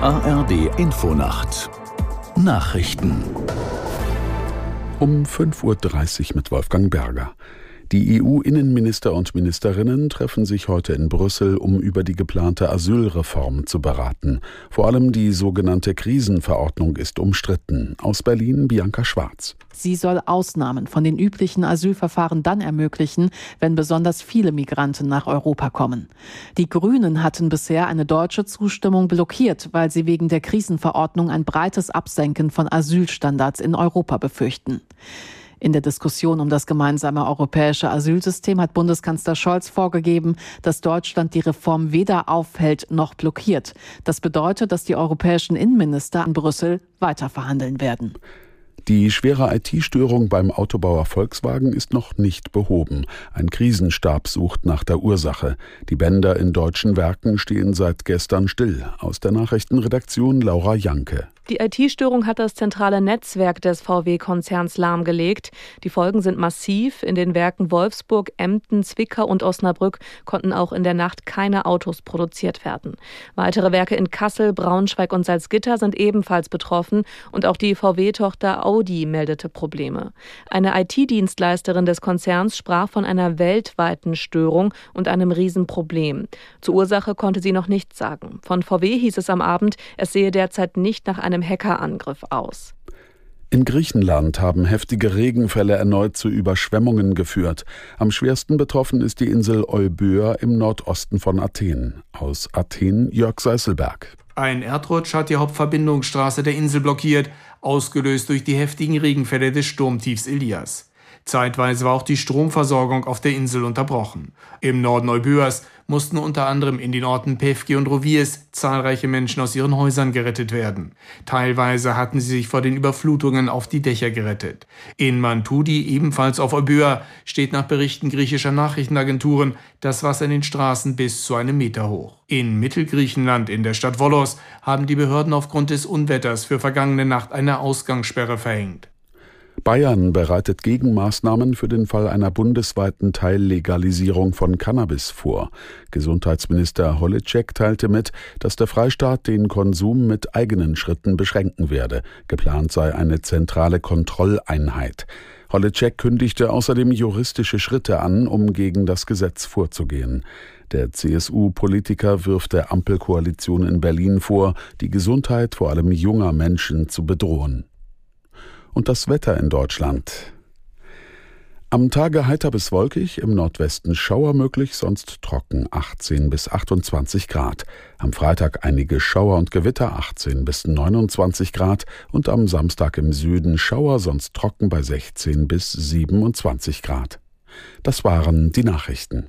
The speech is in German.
ARD Infonacht Nachrichten um 5.30 Uhr mit Wolfgang Berger. Die EU-Innenminister und Ministerinnen treffen sich heute in Brüssel, um über die geplante Asylreform zu beraten. Vor allem die sogenannte Krisenverordnung ist umstritten. Aus Berlin Bianca Schwarz. Sie soll Ausnahmen von den üblichen Asylverfahren dann ermöglichen, wenn besonders viele Migranten nach Europa kommen. Die Grünen hatten bisher eine deutsche Zustimmung blockiert, weil sie wegen der Krisenverordnung ein breites Absenken von Asylstandards in Europa befürchten. In der Diskussion um das gemeinsame europäische Asylsystem hat Bundeskanzler Scholz vorgegeben, dass Deutschland die Reform weder aufhält noch blockiert. Das bedeutet, dass die europäischen Innenminister in Brüssel weiter verhandeln werden. Die schwere IT-Störung beim Autobauer Volkswagen ist noch nicht behoben. Ein Krisenstab sucht nach der Ursache. Die Bänder in deutschen Werken stehen seit gestern still. Aus der Nachrichtenredaktion Laura Janke. Die IT-Störung hat das zentrale Netzwerk des VW-Konzerns lahmgelegt. Die Folgen sind massiv. In den Werken Wolfsburg, Emden, Zwickau und Osnabrück konnten auch in der Nacht keine Autos produziert werden. Weitere Werke in Kassel, Braunschweig und Salzgitter sind ebenfalls betroffen und auch die VW-Tochter Audi meldete Probleme. Eine IT-Dienstleisterin des Konzerns sprach von einer weltweiten Störung und einem Riesenproblem. Zur Ursache konnte sie noch nichts sagen. Von VW hieß es am Abend, es sehe derzeit nicht nach einem einem Hackerangriff aus. In Griechenland haben heftige Regenfälle erneut zu Überschwemmungen geführt. Am schwersten betroffen ist die Insel Euböa im Nordosten von Athen. Aus Athen Jörg Seißelberg. Ein Erdrutsch hat die Hauptverbindungsstraße der Insel blockiert, ausgelöst durch die heftigen Regenfälle des Sturmtiefs Elias. Zeitweise war auch die Stromversorgung auf der Insel unterbrochen. Im Norden Euböas mussten unter anderem in den Orten Pevki und Roviers zahlreiche Menschen aus ihren Häusern gerettet werden. Teilweise hatten sie sich vor den Überflutungen auf die Dächer gerettet. In Mantudi, ebenfalls auf Euböa, steht nach Berichten griechischer Nachrichtenagenturen das Wasser in den Straßen bis zu einem Meter hoch. In Mittelgriechenland, in der Stadt Volos, haben die Behörden aufgrund des Unwetters für vergangene Nacht eine Ausgangssperre verhängt. Bayern bereitet Gegenmaßnahmen für den Fall einer bundesweiten Teillegalisierung von Cannabis vor. Gesundheitsminister Holitschek teilte mit, dass der Freistaat den Konsum mit eigenen Schritten beschränken werde. Geplant sei eine zentrale Kontrolleinheit. Holitschek kündigte außerdem juristische Schritte an, um gegen das Gesetz vorzugehen. Der CSU-Politiker wirft der Ampelkoalition in Berlin vor, die Gesundheit vor allem junger Menschen zu bedrohen und das Wetter in Deutschland. Am Tage heiter bis wolkig, im Nordwesten Schauer möglich, sonst trocken 18 bis 28 Grad. Am Freitag einige Schauer und Gewitter 18 bis 29 Grad und am Samstag im Süden Schauer, sonst trocken bei 16 bis 27 Grad. Das waren die Nachrichten.